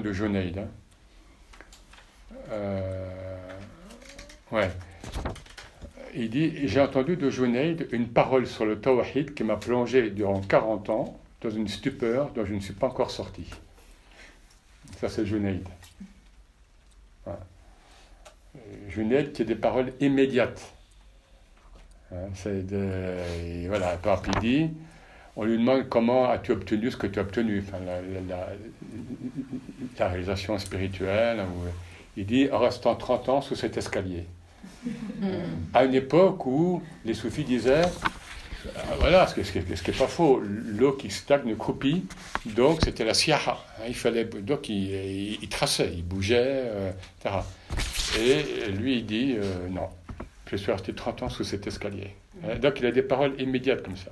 de Junaid. Hein. Euh, ouais. Il dit J'ai entendu de Junaid une parole sur le Tawahid qui m'a plongé durant 40 ans dans une stupeur dont je ne suis pas encore sorti. Ça, c'est Junaid. Junaid qui a des paroles immédiates. Hein, c'est voilà, par il on lui demande comment as-tu obtenu ce que tu as obtenu, enfin, la, réalisation spirituelle. il dit en restant 30 ans sous cet escalier. À une époque où les soufis disaient euh, voilà, ce qui n'est pas faux, l'eau qui stagne croupit, donc c'était la siaha. Hein, il fallait, donc il, traçait, il bougeait, euh, etc. Et lui, il dit euh, non, je suis resté 30 ans sous cet escalier. Hein, donc il a des paroles immédiates comme ça.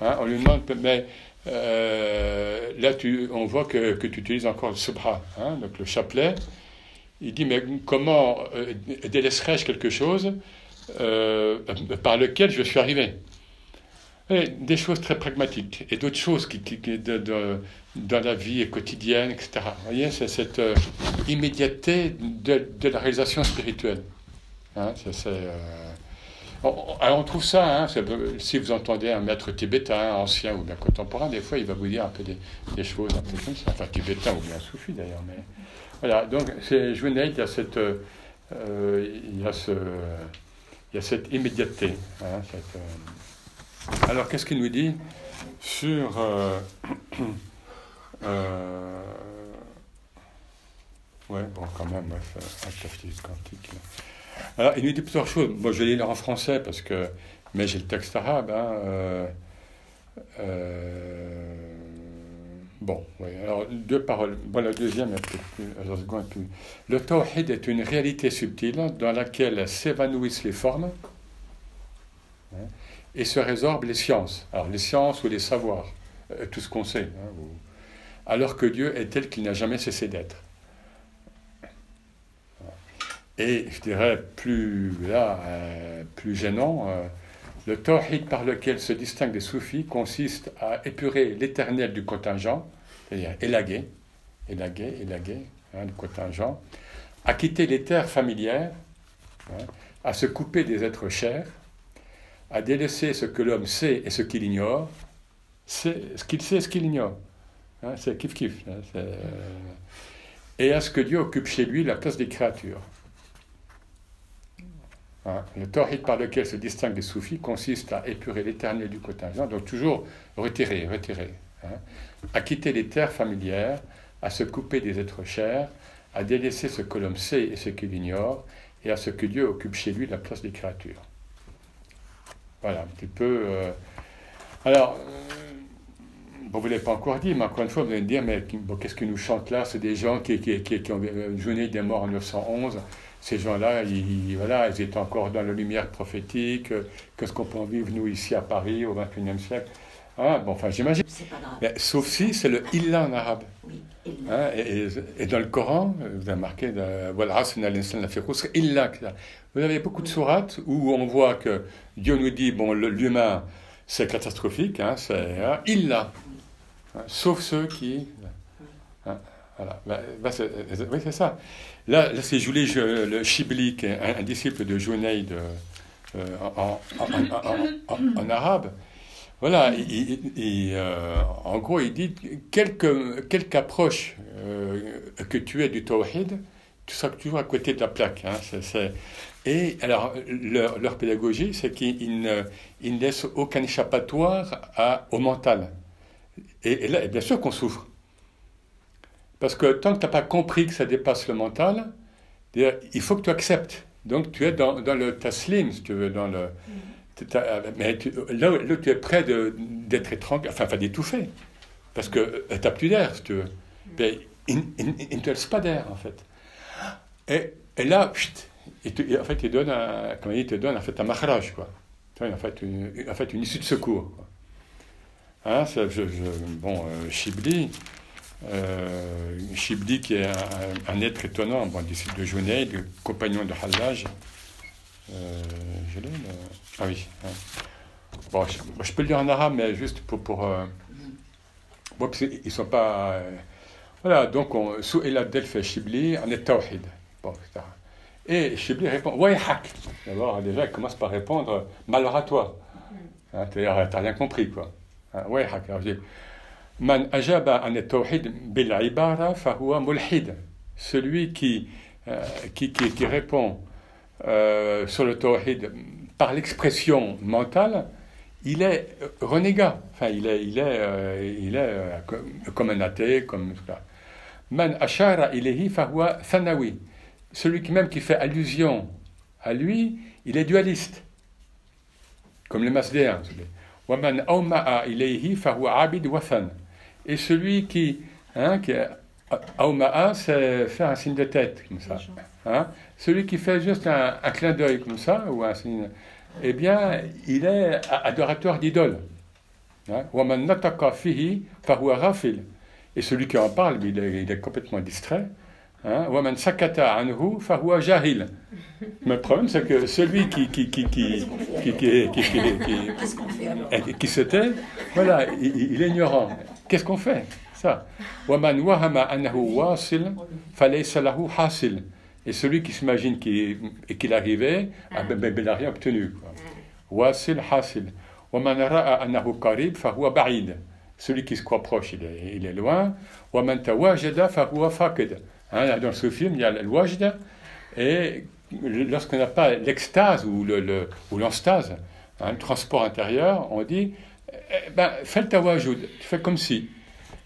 Hein, on lui demande, mais euh, là on voit que, que, tu utilises encore le subha, hein, donc le chapelet. Il dit, mais comment euh, délaisserais-je quelque chose euh, par lequel je suis arrivé? Des choses très pragmatiques et d'autres choses qui, qui, dans la vie quotidienne, etc. Vous voyez, c'est cette immédiateté de, de, la réalisation spirituelle. Hein, c'est, alors on trouve ça, hein, si vous entendez un maître tibétain, ancien ou bien contemporain, des fois il va vous dire un peu des, choses un peu comme ça, enfin tibétain ou bien soufi d'ailleurs. Mais voilà, donc c'est Junaid, il y a cette, euh, il, y a cette immédiateté. Hein, euh. Alors qu'est-ce qu'il nous dit sur euh, ouais, bon quand même, un quantique. Alors, il nous dit plusieurs choses. Moi, je vais lire en français parce que. Mais j'ai le texte arabe. Hein, euh, euh, bon, oui. Alors, deux paroles. Bon, la deuxième est plus, Le tawhid est une réalité subtile dans laquelle s'évanouissent les formes hein, et se résorbent les sciences. Alors, les sciences ou les savoirs, euh, tout ce qu'on sait. Hein, alors que Dieu est tel qu'il n'a jamais cessé d'être. Et je dirais plus, là, euh, plus gênant, euh, le tawhid par lequel se distingue des soufis consiste à épurer l'éternel du contingent, c'est-à-dire élaguer, élaguer, élaguer, hein, du contingent, à quitter les terres familières, hein, à se couper des êtres chers, à délaisser ce que l'homme sait et ce qu'il ignore, ce qu'il sait et ce qu'il ignore. Hein, c'est kiff kiff. Euh, et à ce que Dieu occupe chez lui la place des créatures. Hein, le tawhid par lequel se distingue des soufis consiste à épurer l'éternel du contingent, donc toujours retirer, retirer, hein, à quitter les terres familières, à se couper des êtres chers, à délaisser ce que l'homme sait et ce qu'il ignore, et à ce que Dieu occupe chez lui la place des créatures. Voilà, un petit peu. Euh, alors, vous ne l'avez pas encore dit, mais encore une fois, vous allez me dire, mais qu'est-ce que nous chante là? C'est des gens qui, ont une journée des morts en 911 ces gens-là, ils, voilà, ils étaient encore dans la lumière prophétique. Qu'est-ce qu'on peut vivre, nous, ici à Paris, au XXIe siècle ah, bon, enfin, j'imagine. Sauf si c'est le illa en arabe. Hein, et, dans le Coran, vous avez marqué, voilà, illa. Vous avez beaucoup de sourates où on voit que Dieu nous dit, bon, l'humain, c'est catastrophique, hein, c'est hein, illa. sauf ceux qui. Voilà. Bah, bah, oui, c'est ça. Là, c'est Julie le Shibli, qui est un, disciple de Junaid euh, en, arabe. Voilà, euh, en gros, il dit quelque, quelque approche euh, que tu aies du tawhid, tu seras toujours à côté de la plaque. Hein, et alors, leur, pédagogie, c'est qu'ils ne, laissent aucun échappatoire au mental. Et, et là, bien sûr qu'on souffre. Parce que tant que tu n'as pas compris que ça dépasse le mental, il faut que tu acceptes. Donc tu es dans, dans le taslim, si tu veux, dans le... Mais là, là, tu es prêt d'être étranglé, enfin, enfin d'étouffer. Parce que euh, tu n'as plus d'air, si tu veux. Mais il, ne te laisse pas d'air, en fait. Et, et là, il en fait, il donne un, comment il te donne en fait un maharaj, quoi. En fait, une, en fait, une issue de secours. Quoi. Hein, ça, je, bon, euh, Shibli, euh, Shibli, qui est un, être étonnant, bon, disciple de Junaid, compagnon de Hallaj. Euh, je Ah oui. Hein. Bon, je, peux le dire en arabe, mais juste pour. pour euh, bon, ils sont pas. Voilà, donc on Sou'ila Delphi Shibli en est Tawhid. Bon. Et Shibli répond Wayhak. D'abord, déjà, il commence par répondre Malheur à toi. Hein, T'as rien compris, quoi. Hein, Man ajaba an bil ibara fahuwa mulhid. Celui qui, euh, qui, qui, qui, répond euh, sur le tawhid par l'expression mentale, il est renégat. Enfin, il est, il est, euh, il est euh, comme un athée, comme ça. Man ashara ilayhi fahuwa thanawi. Celui qui même qui fait allusion à lui, il est dualiste. Comme les masdéens. Waman awma'a ilayhi fahuwa abid wathan. Et celui qui, hein, qui awma'a, c'est faire un signe de tête, comme ça. Hein? Celui qui fait juste un, un clin d'œil comme ça, ou un signe, eh bien, il est adorateur d'idoles. Hein? Et celui qui en parle, il est, il est complètement distrait. Waman sakata anhu fahuwa jahil. Mais le problème, c'est que celui qui, qui, qui, qui, qui, qui, qui, qui, se tait, voilà, il, il est ignorant. Qu'est-ce qu'on fait? Ça. Et celui qui s'imagine qu'il arrivait, ah, ben, ben, il n'a rien obtenu. Wasil hasil. Celui qui se croit proche, il est, il est loin. Hein, dans ce film, il y a le wajda, et lorsqu'on n'a pas l'extase ou l'enstase, le, le, hein, le transport intérieur, on dit eh, eh, ben, fais le tawajud, tu fais comme si.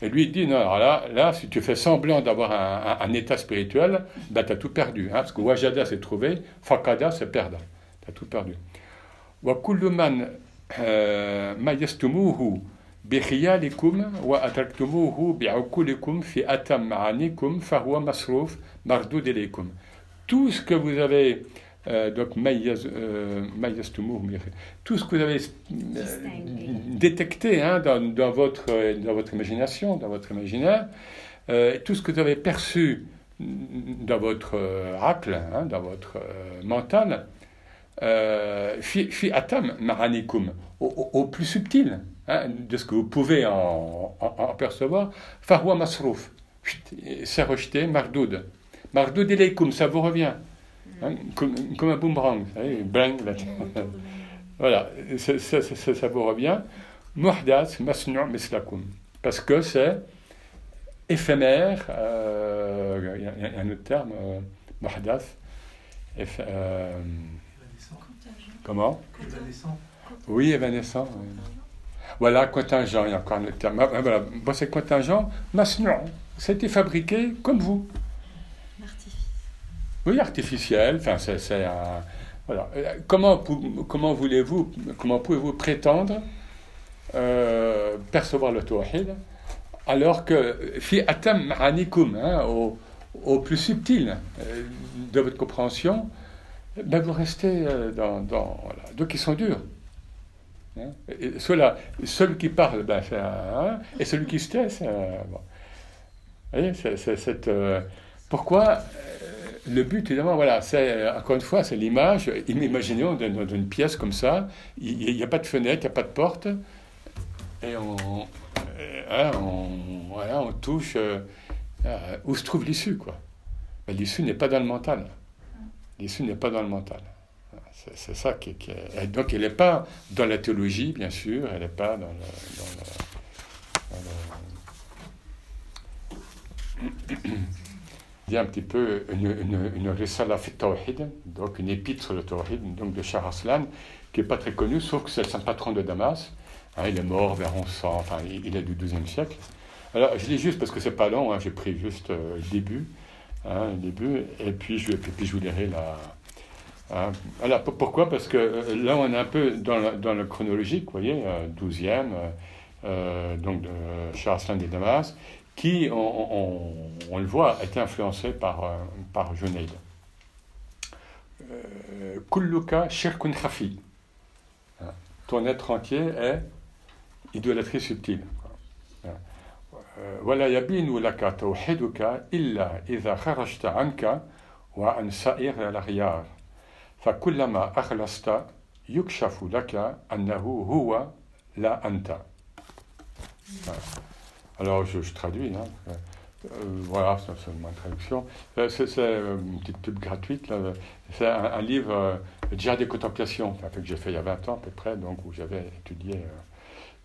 Et lui, il dit, non, alors là, là si tu fais semblant d'avoir un, un, un, état spirituel, ben, tu as tout perdu. Hein, parce que wajada, c'est trouver, fakada, c'est perdre. Tu as tout perdu. Wa kulluman euh, mayastumuhu bikhiyalikum wa atraktumuhu bi'ukulikum fi atam ma'anikum fahuwa masruf mardud. Tout ce que vous avez euh, donc euh, tout ce que vous avez euh, détecté hein, dans, dans, votre, dans votre imagination, dans votre imaginaire, euh, tout ce que vous avez perçu dans votre racle, hein, dans votre mental, fi, atam ma'anikum, au, plus subtil. hein, de ce que vous pouvez en, en, en percevoir, Farwa Masrouf, c'est rejeté, Mardoud. Mardoud ilaykum, ça vous revient. Hein, comme, comme, un boomerang, vous savez, bang, là. voilà, ça, ça, ça, ça, vous revient. Muhdas, Masnu' Mislakum. Parce que c'est éphémère, il euh, y, y, a un autre terme, euh, Muhdas. Euh, comment? Évanescent. Oui, évanescent. Oui. Voilà, contingent, il y a encore un terme. Ah, voilà. Bon, c'est contingent, masnu'an. C'était fabriqué comme vous. Oui, artificiel. Enfin, c'est. Voilà. Comment, comment voulez-vous, comment pouvez-vous prétendre euh, percevoir le tawhid alors que fi atam ma'anikum, hein, au, au, plus subtil euh, de votre compréhension, ben vous restez euh, dans, dans donc ils sont durs. Hein? Cela, celui qui parle, ben, c'est un, et celui qui se tait, c'est. Vous voyez, euh, pourquoi euh, le but, évidemment, voilà, c'est, encore une fois, c'est l'image. Imaginons dans, dans une pièce comme ça, il n'y a pas de fenêtre, il n'y a pas de porte, et on, euh, hein, voilà, on touche euh, où se trouve l'issue, quoi. L'issue n'est pas dans le mental. L'issue n'est pas dans le mental. C'est ça qui, est... Donc elle n'est pas dans la théologie, bien sûr, elle n'est pas dans dans le... Il y a un petit peu une, une, une Risala fit donc une épître sur le Tawhid, donc de Shah Aslan, qui n'est pas très connue, sauf que c'est le saint patron de Damas. Hein, il est mort vers 1100, enfin il est du XIIe siècle. Alors je lis juste parce que c'est pas long, hein, j'ai pris juste euh, début, hein, début, et puis je, puis je vous lirai la, Hein, voilà, pourquoi? Parce que euh, là, on est un peu dans le, dans le chronologique, vous voyez, euh, 12e, euh, donc de Charles de Damas, qui, on, on, on, le voit, a été influencé par, euh, par Junaid. Kulluka shirkun khafi. Hein, ton être entier est idolâtrie subtile. ولا يبين لك توحيدك إلا إذا خرجت عنك وعن سائر الأغيار فكلما أخلصت يكشف لك أنه هو لا أنت. Alors je, traduis. Hein. voilà, c'est seulement une traduction. c'est une petite pub gratuite. C'est un, livre déjà des contemplations, que j'ai fait il y a 20 ans à peu près, donc où j'avais étudié.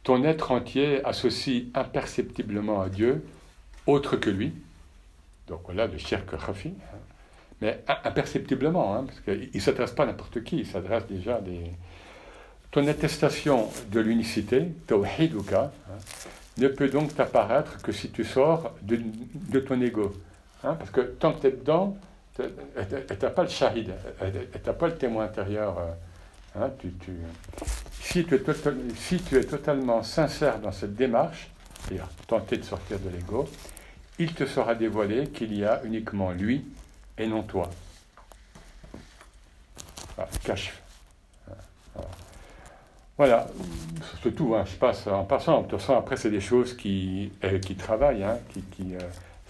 ton être entier associe imperceptiblement à Dieu autre que lui. Donc voilà le shirk khafi. Hein. Mais imperceptiblement, hein, parce qu'il ne s'adresse pas à n'importe qui, il s'adresse déjà à des. Ton attestation de l'unicité, tawhiduka, ne peut donc t'apparaître que si tu sors de, ton ego. parce que tant que tu es dedans, tu n'as pas le shahid, tu n'as pas le témoin intérieur. Euh, tu, si, tu es totalement sincère dans cette démarche, c'est-à-dire tenter de sortir de l'ego, il te sera dévoilé qu'il y a uniquement lui et non toi. Cache. Voilà, c'est tout. Hein. Je passe en passant. De toute façon, après, c'est des choses qui, euh, qui travaillent. Hein, qui, qui euh,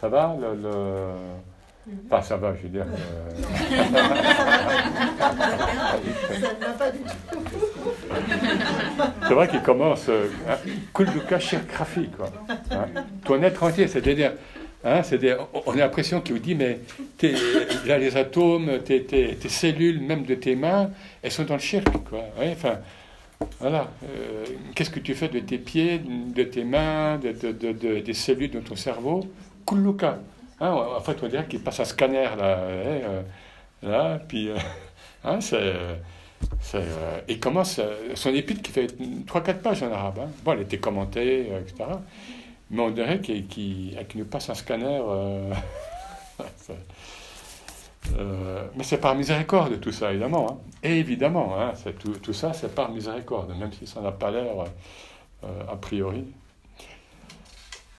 ça va le, le... Pas ça va, je veux dire. Euh... ça ne va pas du tout. C'est vrai qu'il commence. Euh, hein, Kulduka Shirkrafi, quoi. Hein. Ton être entier, c'est-à-dire Hein, on a l'impression qu'il vous dit, mais là, les atomes, tes, tes, cellules, même de tes mains, elles sont dans le shirk. Quoi. enfin, voilà. Euh, qu'est-ce que tu fais de tes pieds, de tes mains, de, de, de, des cellules de ton cerveau? Kulluka. Hein, en fait, on dirait qu'il passe un scanner là. Hein, euh, là puis, euh, hein, c'est. il commence son épître qui fait 3-4 pages en arabe. Hein. Bon, elle était commentée, etc. Mais on dirait qu'il nous passe un scanner. Euh, mais c'est par miséricorde tout ça, évidemment. Hein. Et évidemment, hein, tout, tout, ça, c'est par miséricorde, même si ça n'a pas l'air euh, a priori.